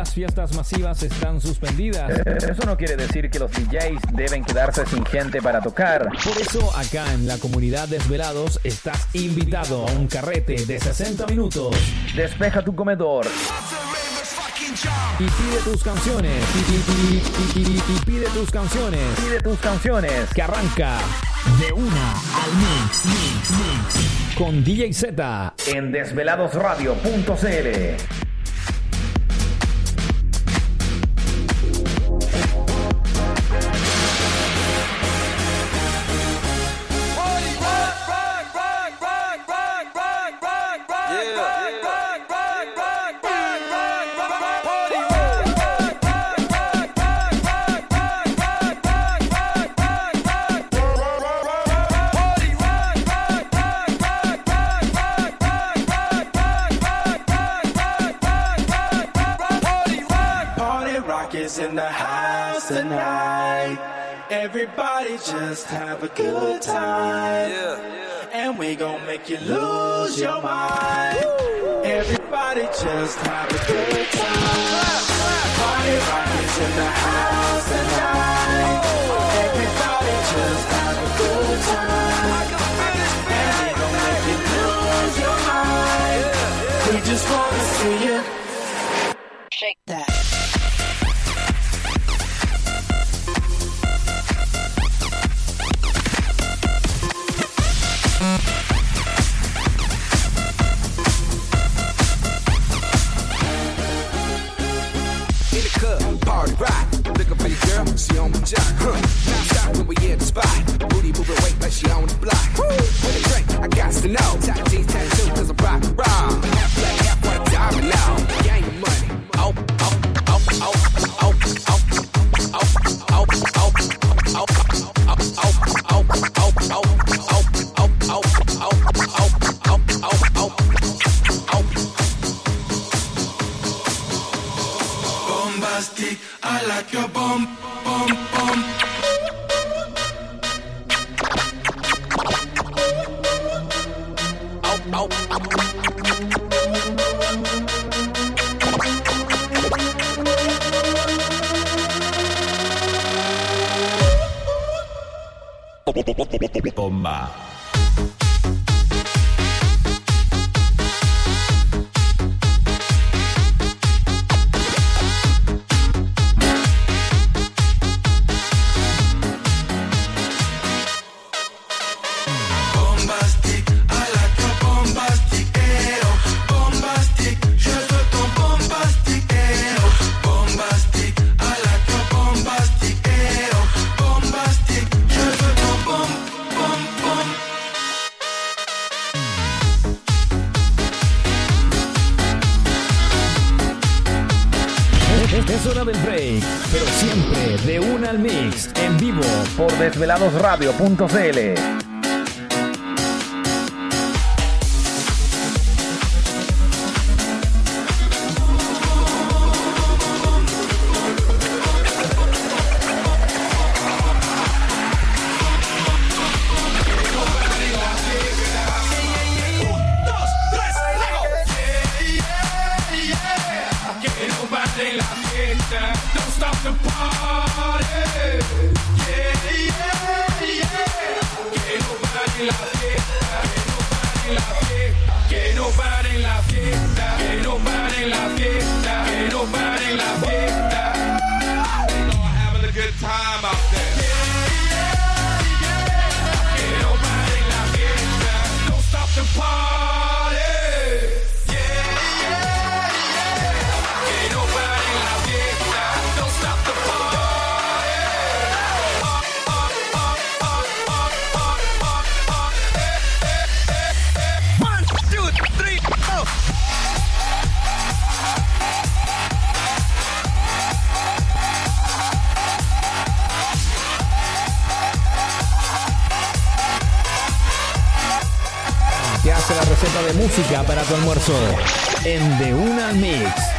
las fiestas masivas están suspendidas. Eso no quiere decir que los DJs deben quedarse sin gente para tocar. Por eso acá en la comunidad Desvelados estás invitado a un carrete de 60 minutos. Despeja tu comedor. Y pide tus canciones. Y, y- y- y- y- y pide tus canciones. Pide tus canciones. Que arranca de una al mix, mix, mix. Con DJ Z. En desveladosradio.cl. Everybody just have a good time. And we gon' make you lose your mind. Everybody just have a good time. Party rock is in the house jock. Huh. Now stop when we in the spot. Booty moving weight like she on the block. Woo. With a drink, I got to know. Tight jeans, desveladosradio.cl. receta de música para tu almuerzo. En De Una Mix.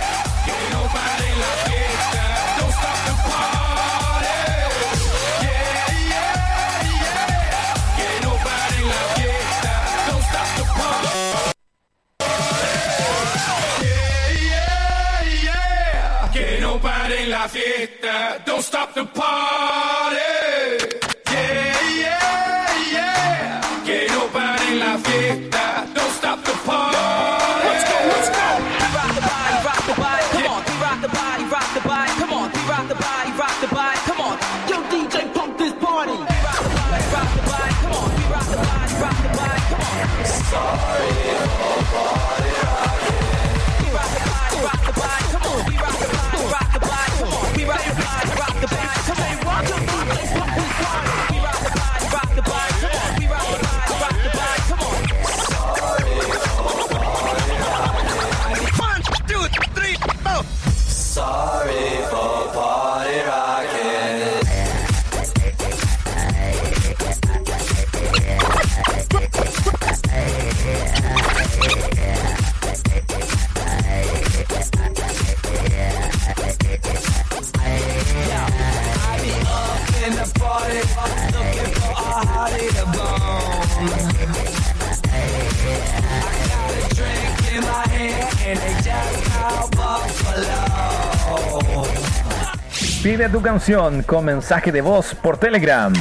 Tu canción con mensaje de voz por Telegram.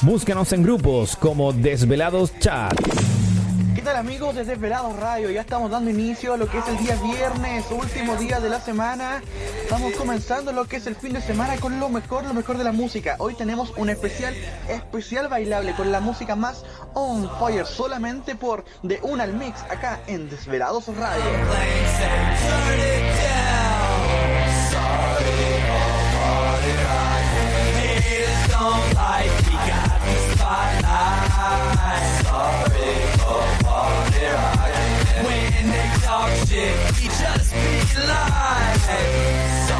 Búscanos en grupos como Desvelados Chat. ¿Qué tal amigos de Desvelados Radio? Ya estamos dando inicio a lo que es el día viernes, último día de la semana. Estamos comenzando lo que es el fin de semana con lo mejor, lo mejor de la música. Hoy tenemos un especial, especial bailable con la música más on fire solamente por De Una al Mix acá en Desvelados Radio. don't like we got the spotlight. Sorry for all their eyes. When they talk shit, we just be lying.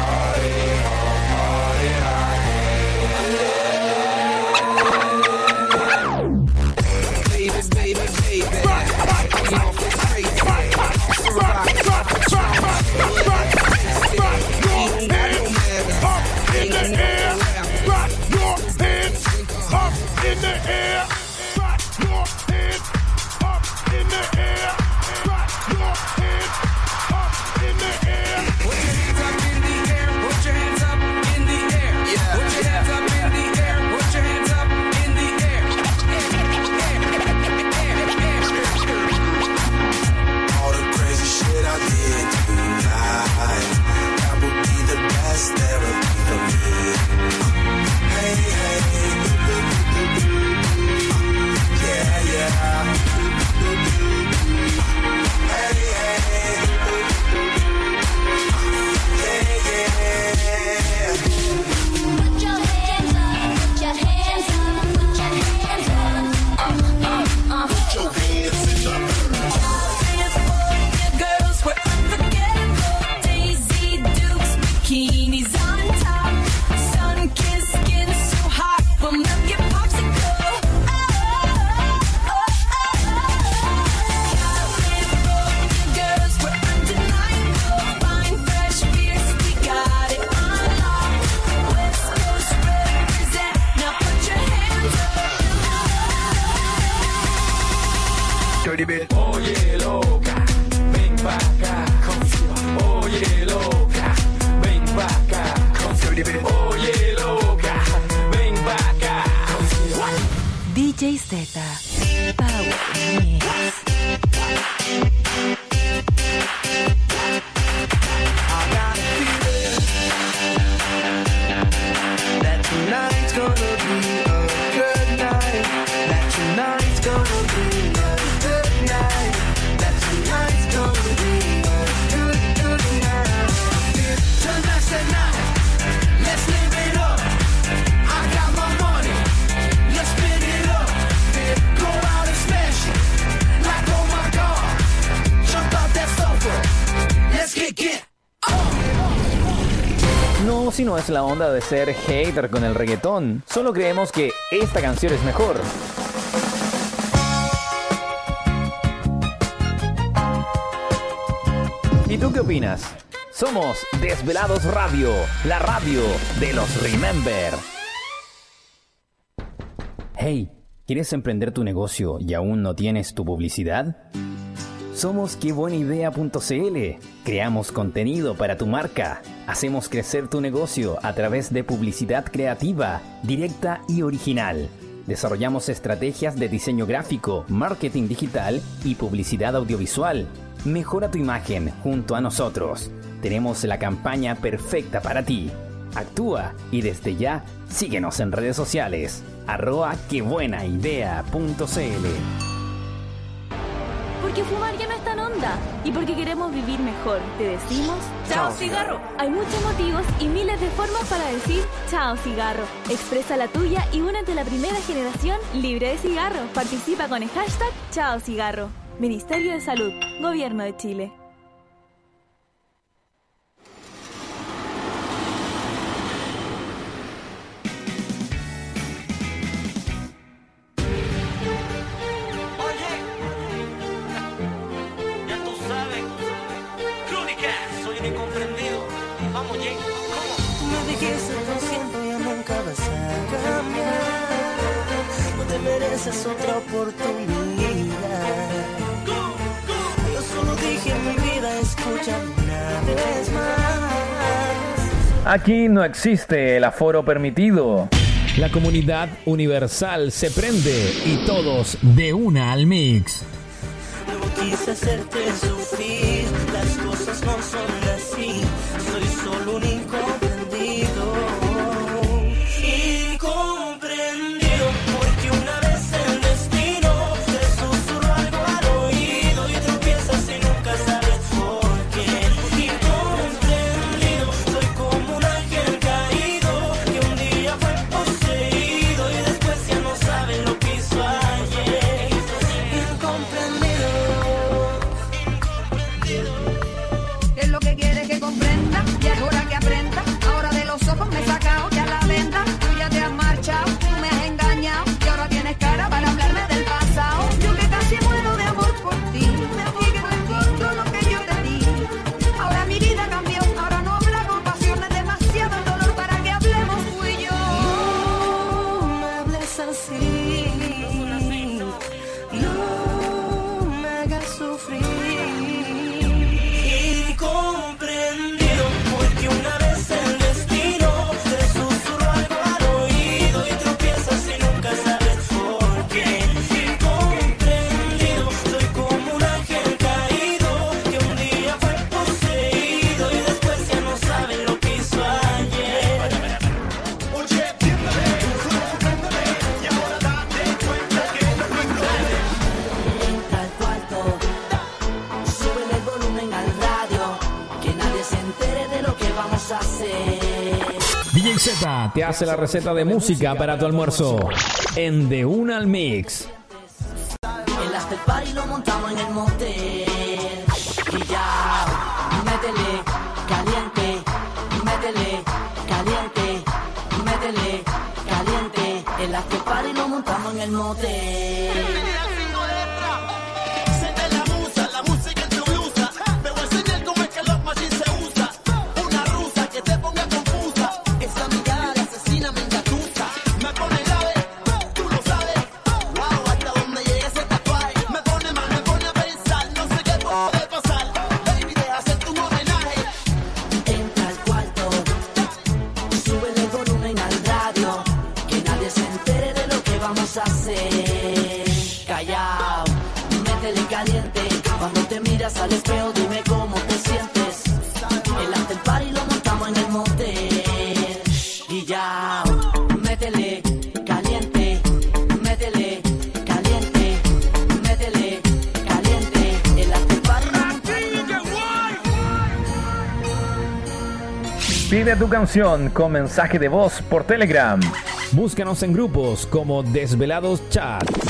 si no es la onda de ser hater con el reggaetón, solo creemos que esta canción es mejor. ¿Y tú qué opinas? Somos Desvelados Radio, la radio de los Remember. Hey, ¿quieres emprender tu negocio y aún no tienes tu publicidad? Somos quebuenaidea.cl. Creamos contenido para tu marca. Hacemos crecer tu negocio a través de publicidad creativa, directa y original. Desarrollamos estrategias de diseño gráfico, marketing digital y publicidad audiovisual. Mejora tu imagen junto a nosotros. Tenemos la campaña perfecta para ti. Actúa y desde ya síguenos en redes sociales. arroa quebuenaidea.cl porque fumar ya no es tan onda y porque queremos vivir mejor, te decimos chao cigarro. Hay muchos motivos y miles de formas para decir chao cigarro. Expresa la tuya y únete a la primera generación libre de cigarro. Participa con el hashtag chao cigarro. Ministerio de Salud, Gobierno de Chile. Mereces otra oportunidad. Yo solo dije mi vida, escucha una vez más. Aquí no existe el aforo permitido. La comunidad universal se prende y todos de una al mix. Luego quise hacerte sufrir, las cosas no son así. Hace la receta de música para tu almuerzo. En De Una al Mix. El after party lo montamos en el motel. Y ya, métele, caliente, métele, caliente, métele, caliente. El after party lo montamos en el motel. Tu canción con mensaje de voz por Telegram. Búscanos en grupos como Desvelados Chat.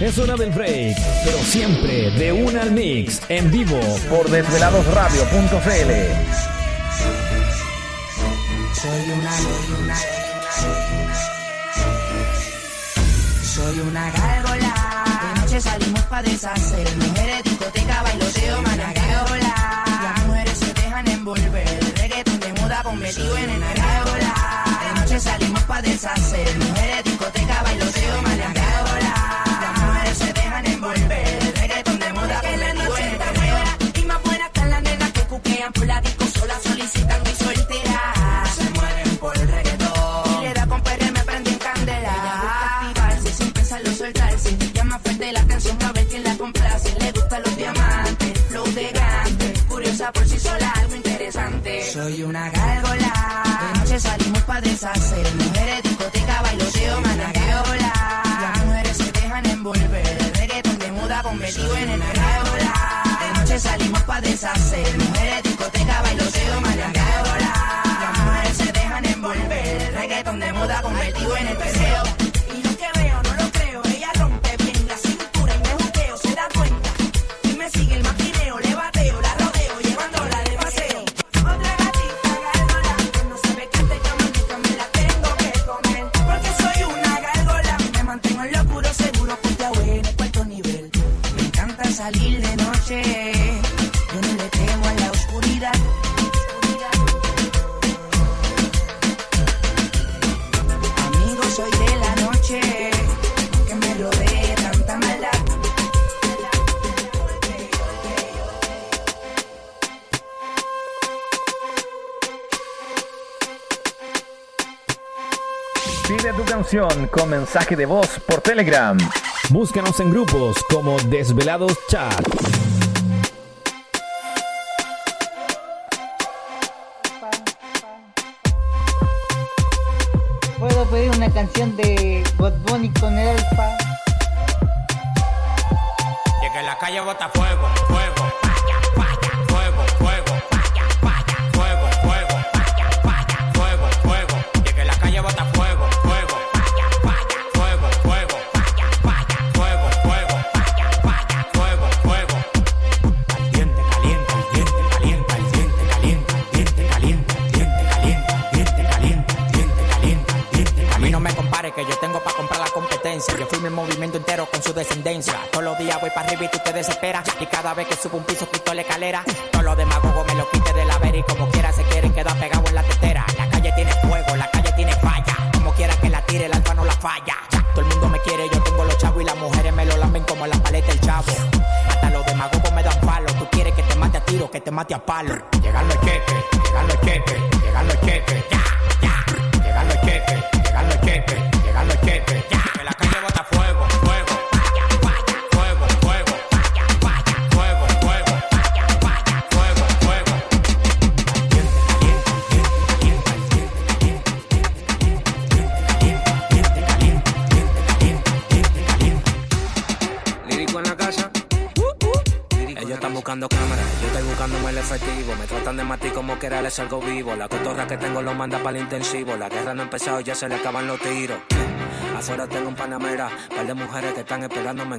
Es hora del break, pero siempre de una al mix, en vivo por desveladosradio.cl. Soy una, soy soy una gárgola. De noche salimos pa' deshacer. Mujeres, discoteca, bailoteo, managarola. Las mujeres se dejan envolver. Reggaeton de moda convertido en una gárgola. De noche salimos pa' deshacer. Mujeres, discoteca, bailoteo, managarola. Dejan envolver. Reggaeton de moda convertido en una gárgola. Y más buenas están las nenas que cuquean por la disco sola solicitan mi soltera. Se mueren por el reggaetón. Y le da con perder, me prende en candela. Ella busca activarse sin pensarlo soltarse. Llama fuerte la atención a ver quién la complace. Le gustan los diamantes, flow de grande. Curiosa por sí sola, algo interesante. Soy una gárgola. De noche salimos pa' deshacer. deshacerme. Pide tu canción con mensaje de voz por Telegram. Búscanos en grupos como Desvelados Chat. Puedo pedir una canción de Bad Bunny con Elfa. Y que la calle bota fuego, fuego, cada vez que subo un piso, quito la escalera. La cotorra que tengo lo manda para el intensivo. La guerra no ha empezado, ya se le acaban los tiros. Afuera tengo un panamera, par de mujeres que están esperándome.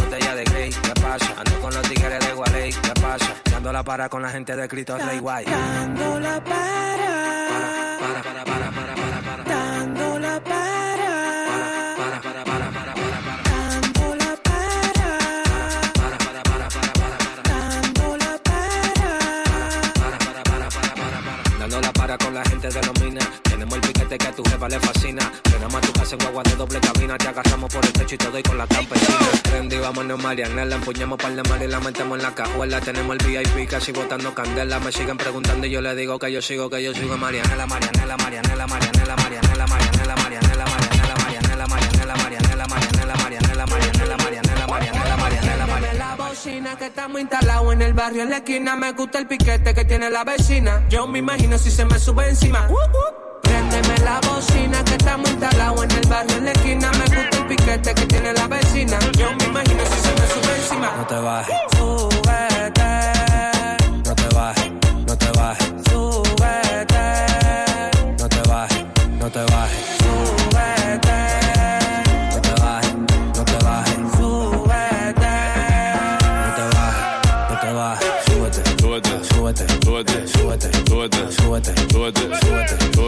botella de Grey, ¿qué pasa? Ando con los tigres de Gualey, ¿qué pasa? Dando la para con la gente de Cristo Rey Guay. Dando la para. Para, para, para, para, para, para. Dando la para. Para, para, para, para, para, para. Dando la para. Para, para, para, para, para, para. Dando la Dando la para con la gente de los minas. Tenemos el piquete que a tu jefa le fascina. Llegamos a tu casa en guagua de doble cabina. Te agarramos por el techo y te doy con la campesina. Trendy, vámonos Marianela. Empuñamos par de mal y la metemos en la cajuela. Tenemos el VIP casi botando candela. Me siguen preguntando y yo le digo que yo sigo, que yo sigo Marianela, Marianela, Marianela, Marianela, Marianela, Marianela, Marianela, Marianela, Marianela, Marianela, Marianela, Marianela, Marianela, Marianela, Marianela, Marianela, Marianela, Marianela, la bocina que estamos instalados en el barrio en la esquina. Me gusta el piquete que tiene la vecina. Yo me imagino si se me sube encima. Préndeme la bocina que estamos instalados en el barrio en la esquina. Me gusta el piquete que tiene la vecina. Yo me imagino si se me sube encima. No te bajes, Súbete, no te bajes, no te bajes, súbete, no te bajes, no te bajes, súbete, no te bajes, no te bajes, súbete. no te bajes, no te bajes, súbete, súbete, súbete, súbete, súbete,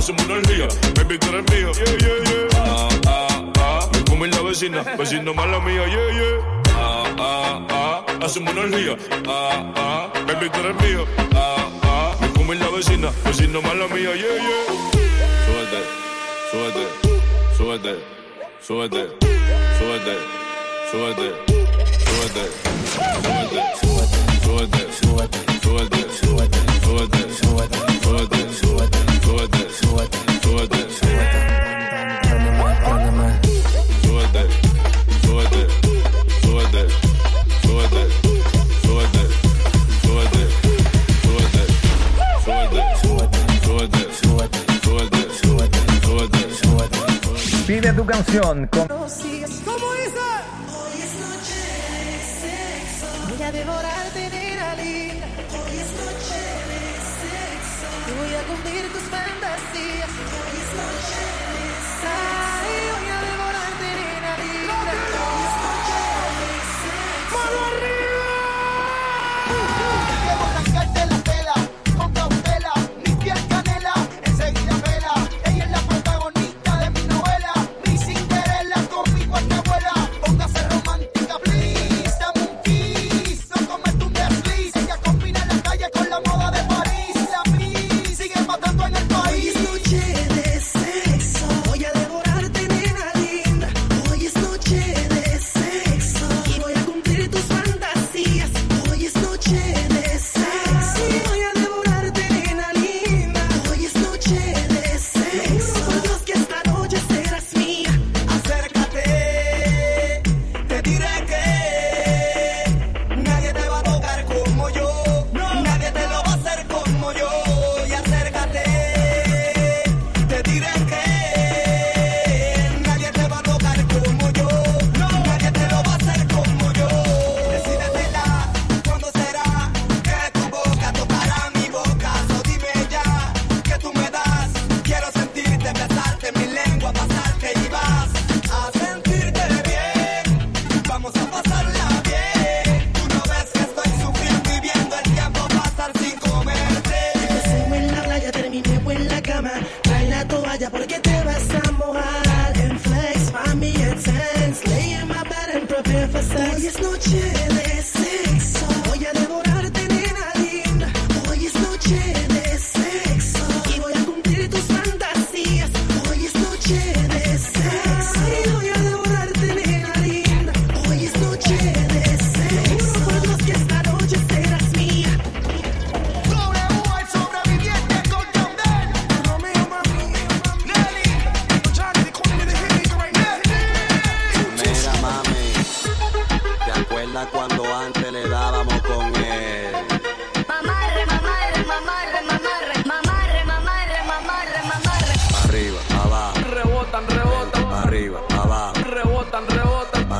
Hacemos una orgía, baby, tú eres mío. Yeah, yeah, yeah. Ah, ah, ah. Me come la vecina, vecino mala mía, yeah, yeah. Ah, ah, ah. Hacemos una. Ah, ah. Baby, tú eres mío. Ah, ah. Me come la vecina, vecino mala mía, yeah, yeah. Súbete, súbete, súbete, súbete, súbete, súbete, súbete, súbete, súbete, súbete, súbete, súbete, súbete, súbete, súbete, Pide tu canción con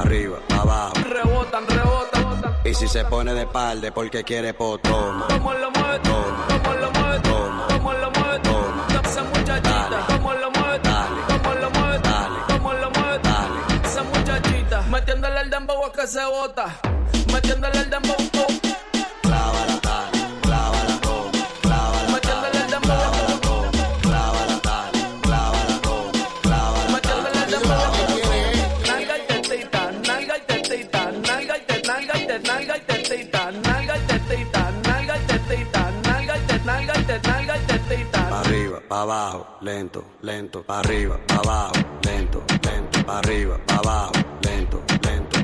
rebotan, arriba, abajo. rebotan, rebotan. Y si se pone de palde porque quiere potoma. ¿Cómo lo mueve? ¿Cómo lo mueve? ¿Cómo lo mueve? Esa muchachita. ¿Cómo lo mueve? ¿Cómo lo mueve? ¿Cómo lo mueve? Esa muchachita. Metiéndole el dembow a que se bota. Metiéndole el dembow. abajo, lento, lento, pa arriba, pa abajo, lento, lento, pa arriba, pa abajo, lento, lento.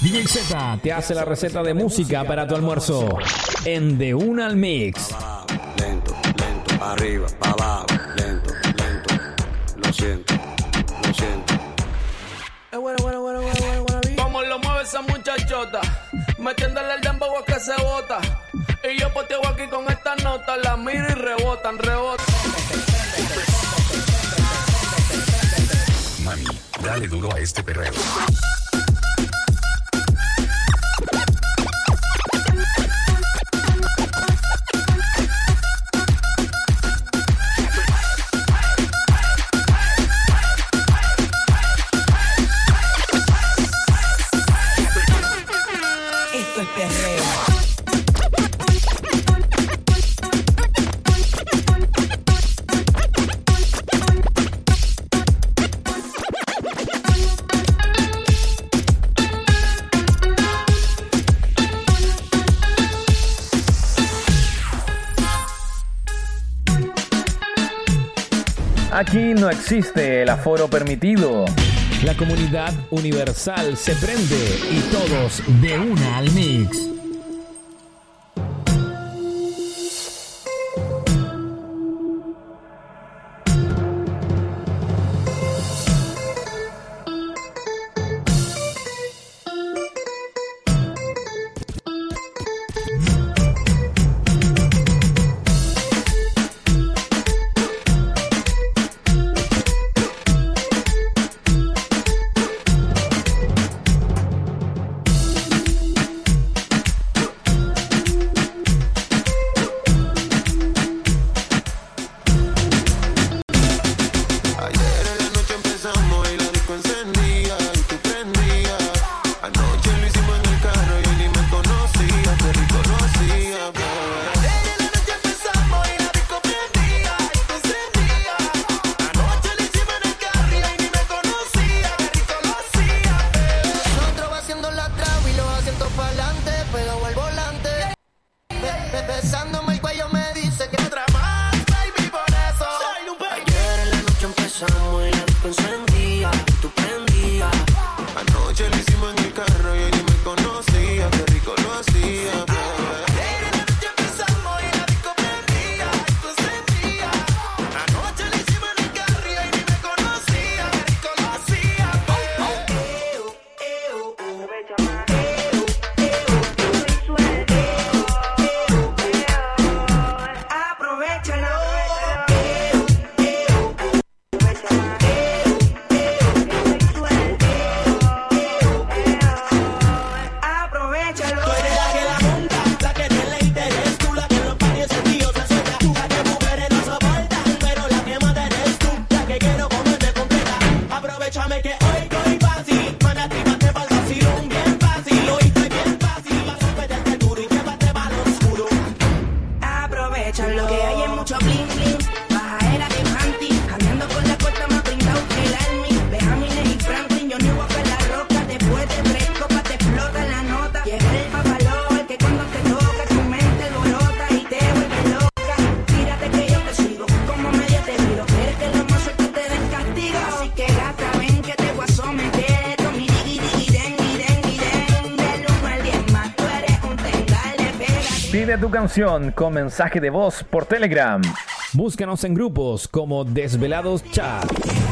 DJ Z te hace la receta de música para tu almuerzo en De Una al Mix. Pa abajo, lento, lento, pa arriba, pa abajo, lento, lento. Lo siento, lo siento. Eh, bueno, bueno, bueno, bueno, bueno, bueno. Cómo lo mueve esa muchachota, metiéndole el dembow a que se bota y yo poteo aquí con estas notas, las miro y rebotan, rebotan. Mami, dale duro a este perreo. Aquí no existe el aforo permitido. La comunidad universal se prende y todos de una al mix. Tu canción con mensaje de voz por Telegram. Búscanos en grupos como Desvelados Chat.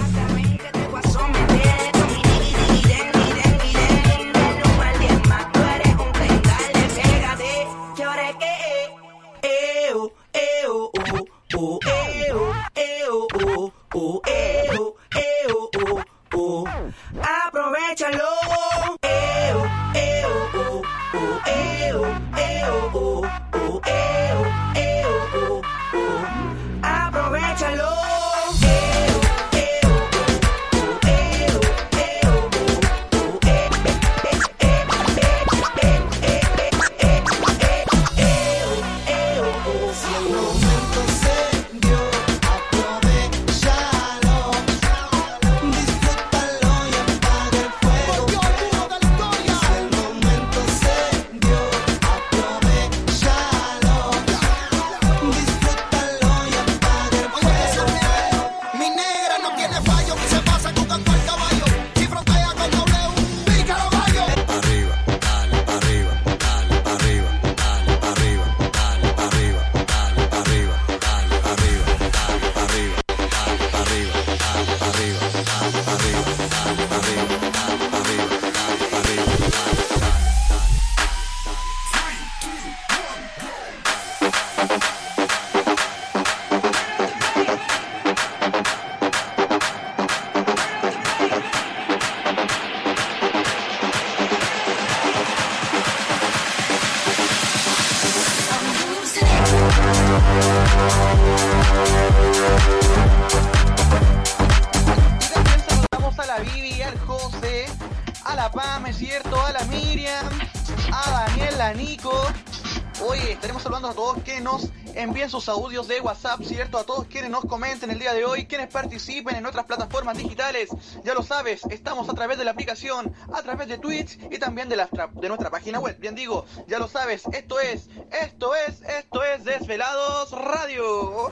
los audios de WhatsApp, ¿cierto? A todos quienes nos comenten el día de hoy, quienes participen en nuestras plataformas digitales. Ya lo sabes, estamos a través de la aplicación, a través de Twitch y también de, la, de nuestra página web. Bien digo, ya lo sabes, esto es, esto es, esto es Desvelados Radio.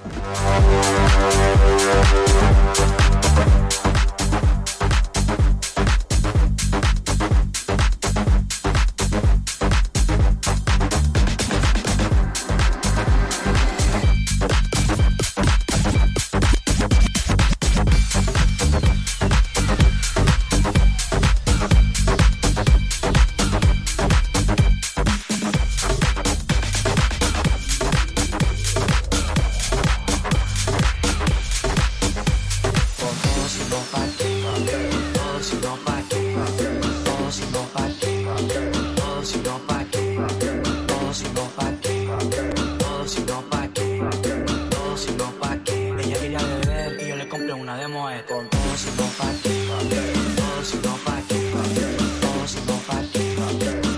Impossible, I can't. Impossible, I can't. Impossible, I can't.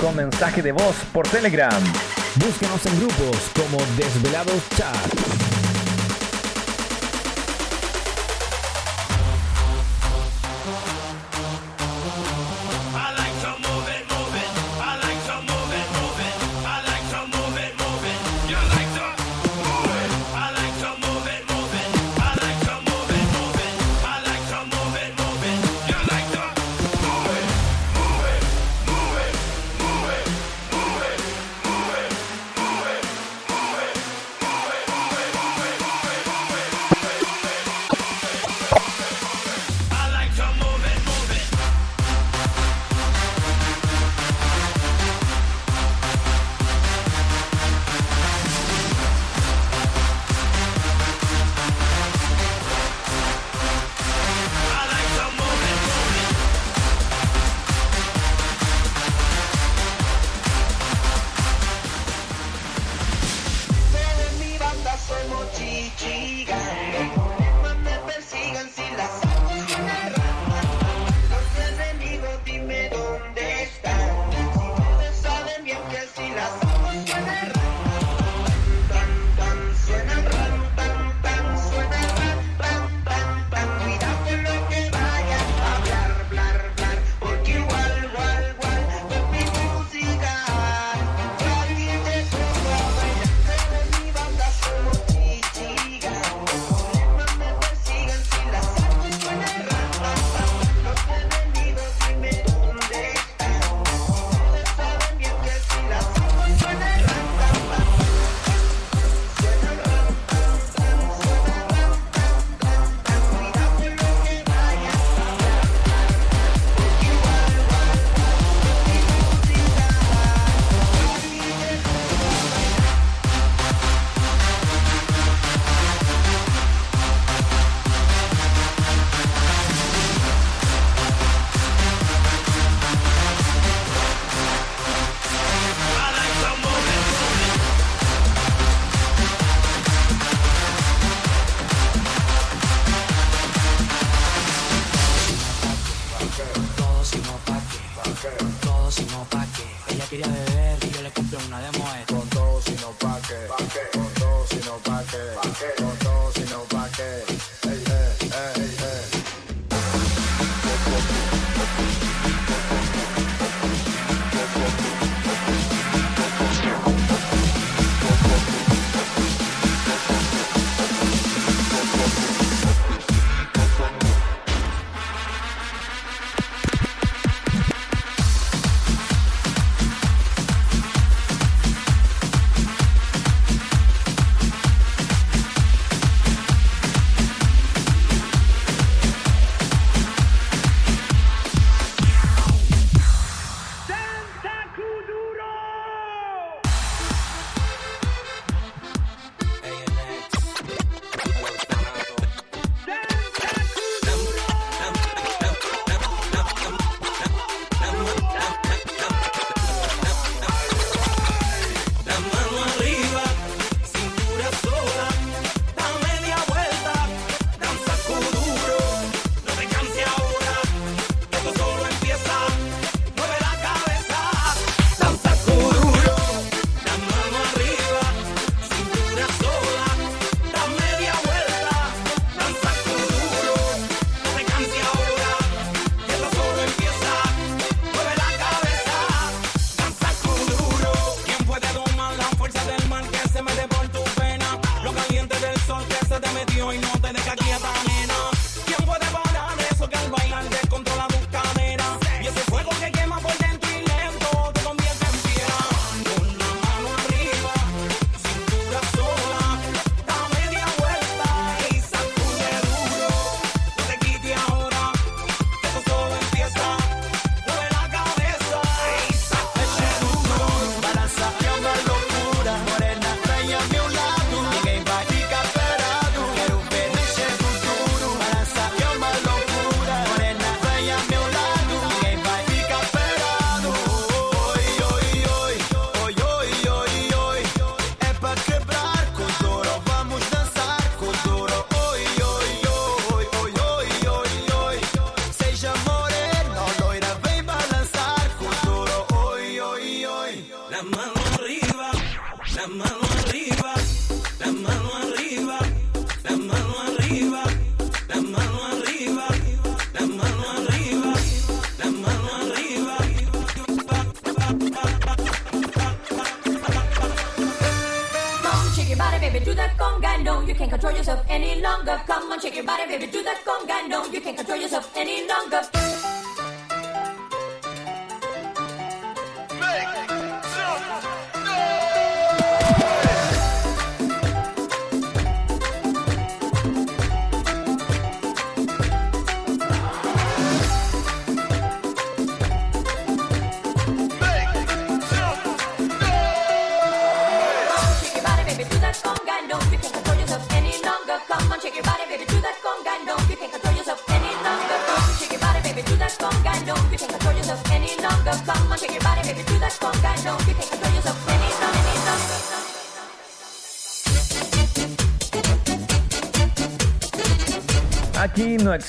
con mensaje de voz por Telegram. Búscanos en grupos como Desvelados Chat.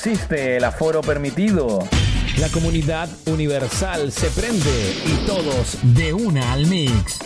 existe el aforo permitido. La comunidad universal se prende y todos de una al mix.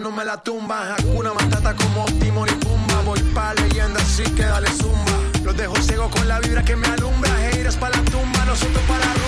no me la tumba. Hakuna Matata como Timor y Pumba. Voy pa' leyenda, así que dale zumba. Los dejo ciego con la vibra que me alumbra. Heiras pa' la tumba, nosotros pa' la rumba.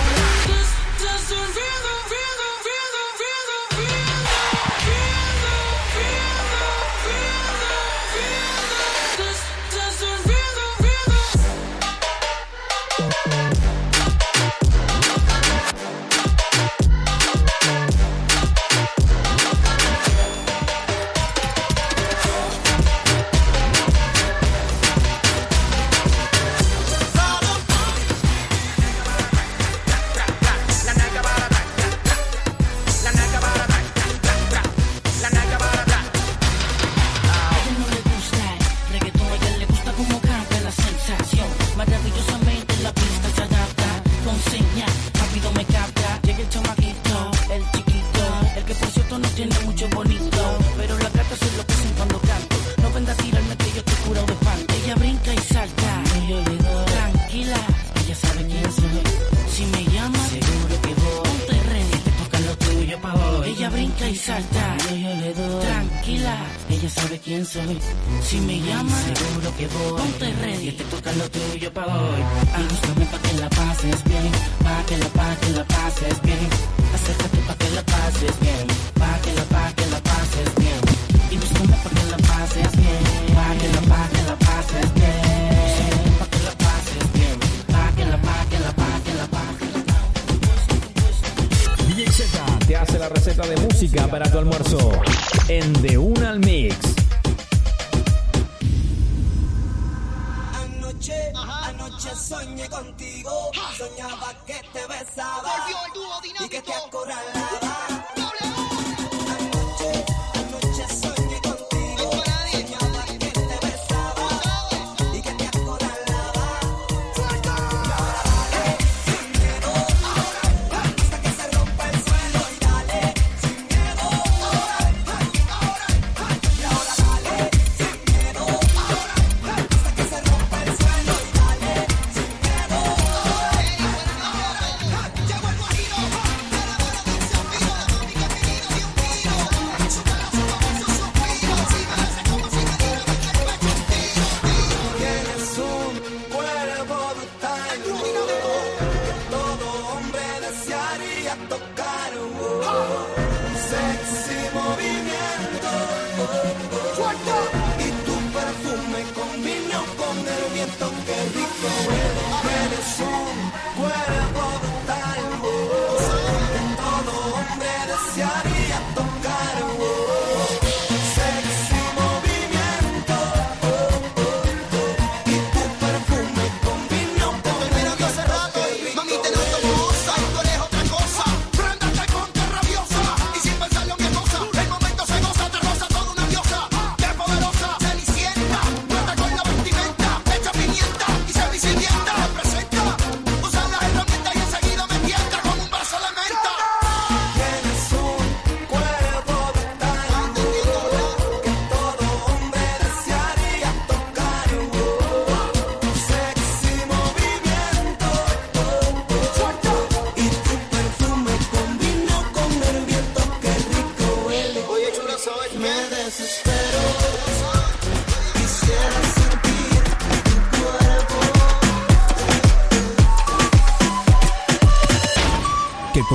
Si me llamas, seguro que voy. Ponte ready, te toca lo tuyo pa' hoy. Ajustame pa' que la pases bien, pa' que la, pa' que la pases bien. Acércate pa' que la pases bien, pa' que la, pa' que la pases bien. Y búscame pa' que la pases bien, pa' que la, pa' que la pases bien. Pa' que la pases bien, pa' que la, pa' que la, pa' que la, te hace la receta de música para tu almuerzo en de un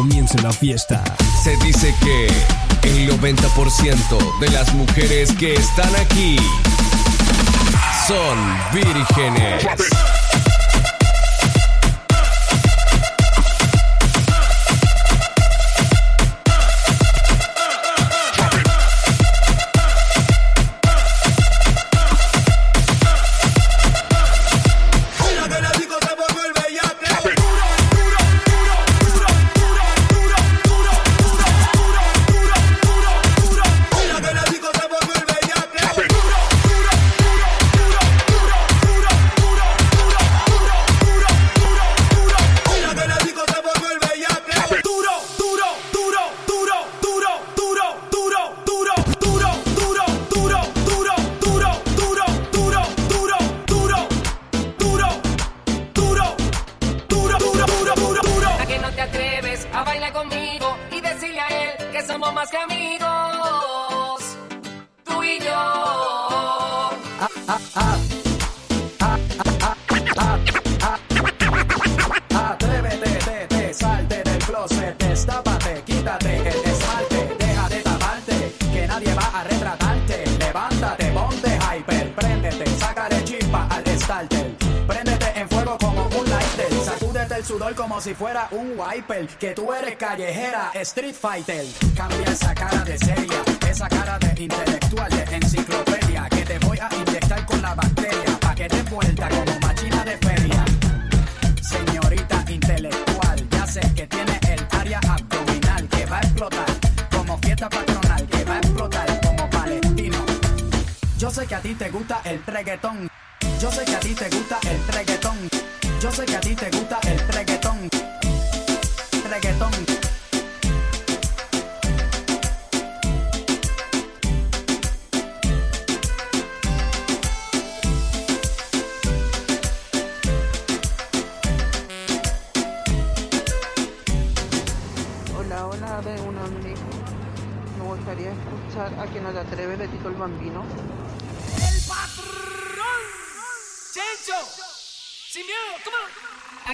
comience la fiesta. Se dice que el 90% de las mujeres que están aquí son vírgenes. el sudor como si fuera un wiper. Que tú eres callejera, Street Fighter. Cambia esa cara de seria, esa cara de intelectual de enciclopedia. Que te voy a inyectar con la bacteria. Pa' que te vuelta como machina de feria. Señorita intelectual, ya sé que tiene el área abdominal que va a explotar. Como fiesta patronal que va a explotar como palestino. Yo sé que a ti te gusta el reggaetón. Yo sé que a ti te gusta el reggaetón. Yo sé que a ti te gusta el reggaetón. Reggaetón. Hola, hola, de un amigo. Me gustaría escuchar a quien no atreve de Tito el Bambino.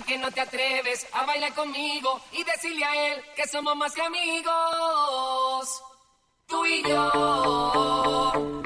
que no te atreves a bailar conmigo y decirle a él que somos más que amigos, tú y yo.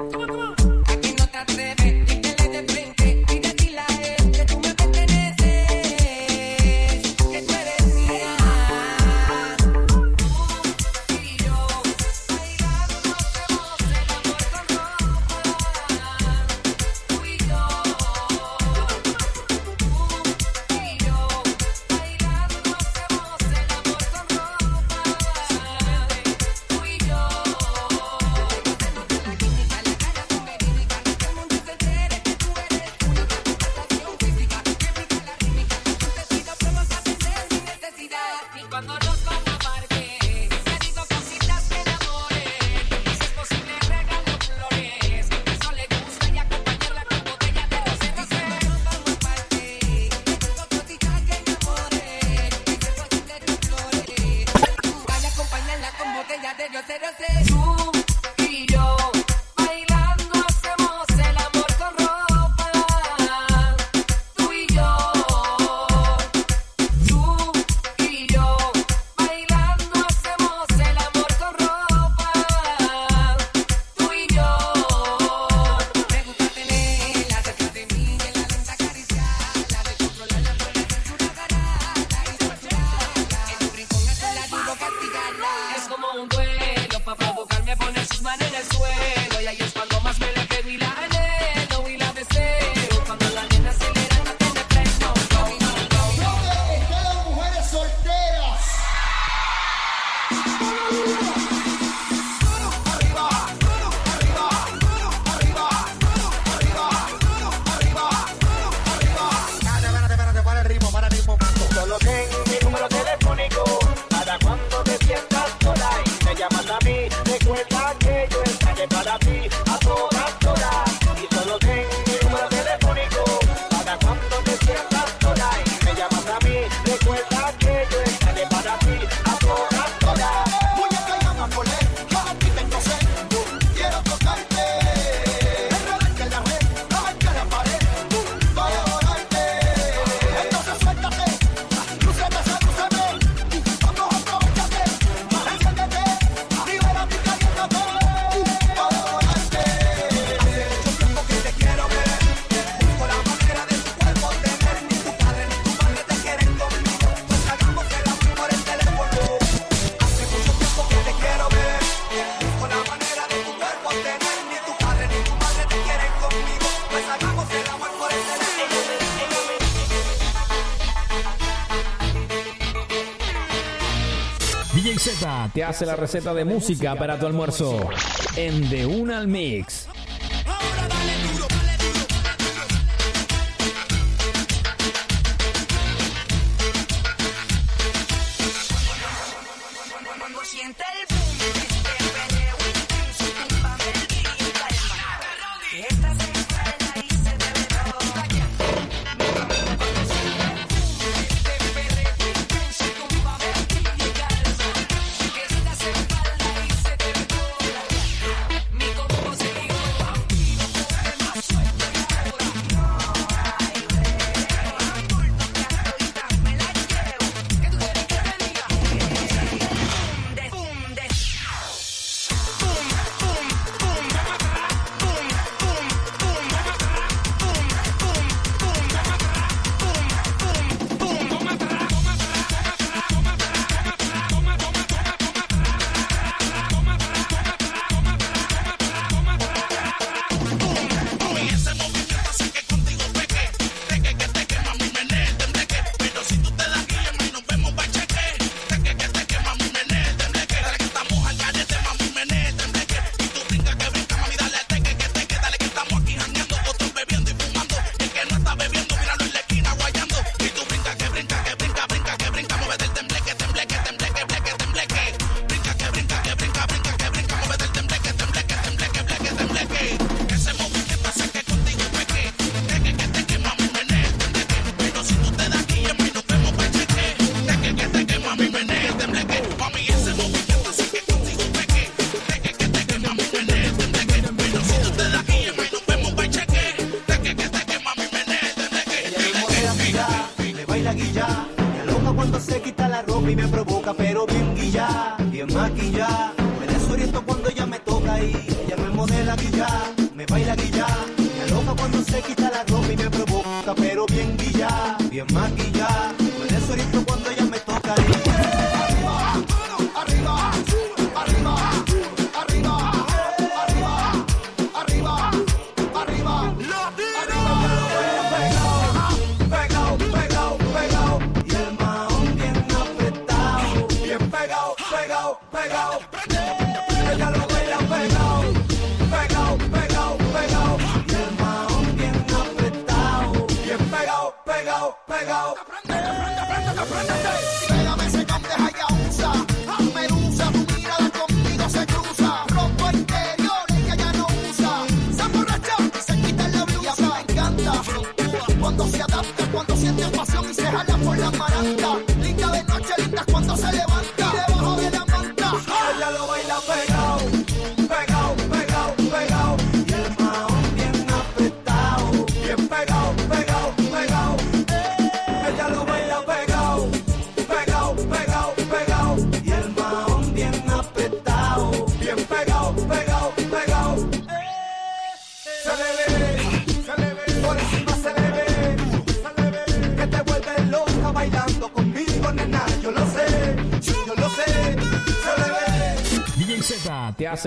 te hace la receta de música para tu almuerzo en De Una al Mix.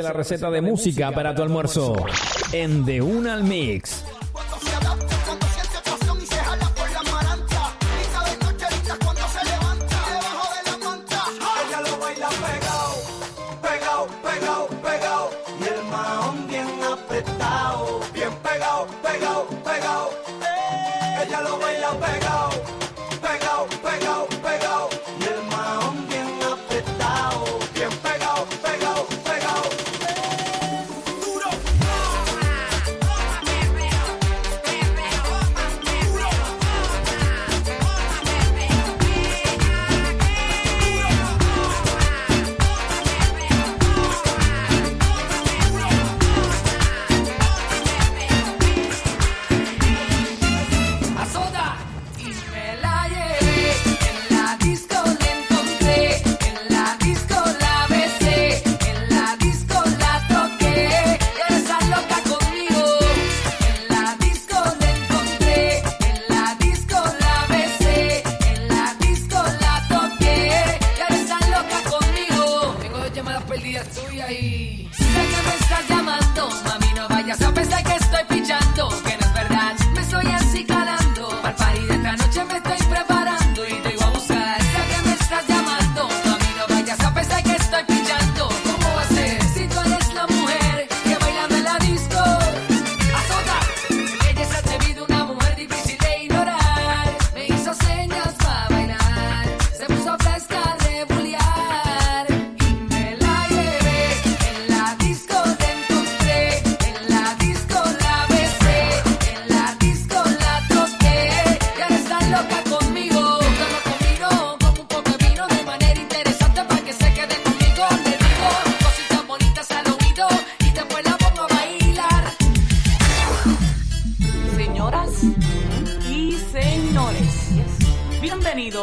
la receta de música para tu almuerzo en De Una al Mix.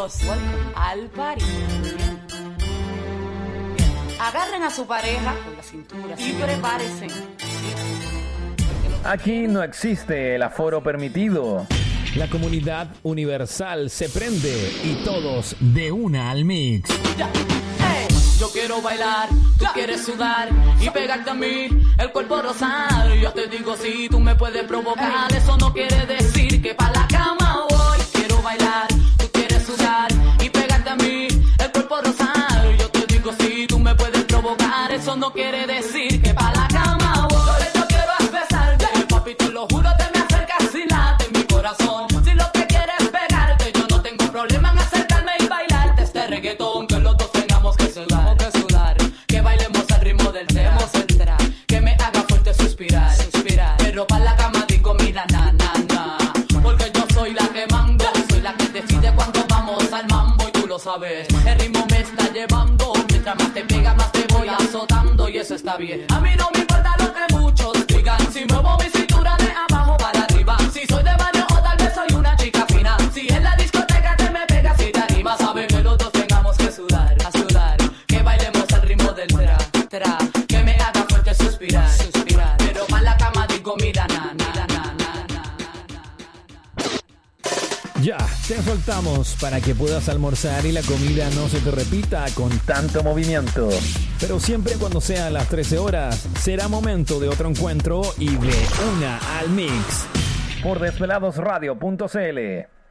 bienvenidos al party. Agarren a su pareja con la cintura y prepárense. Aquí no existe el aforo permitido. La comunidad universal se prende y todos de una al mix. Yo quiero bailar, tú quieres sudar y pegarte a mí el cuerpo rosado. Yo te digo si sí, tú me puedes provocar, eso no quiere decir que pa la cama voy. Quiero bailar, si tú me puedes provocar, eso no quiere decir que para la está bien. A mí no me soltamos para que puedas almorzar y la comida no se te repita con tanto movimiento. Pero siempre cuando sean las 13 horas, será momento de otro encuentro y de una al mix. Por desveladosradio.cl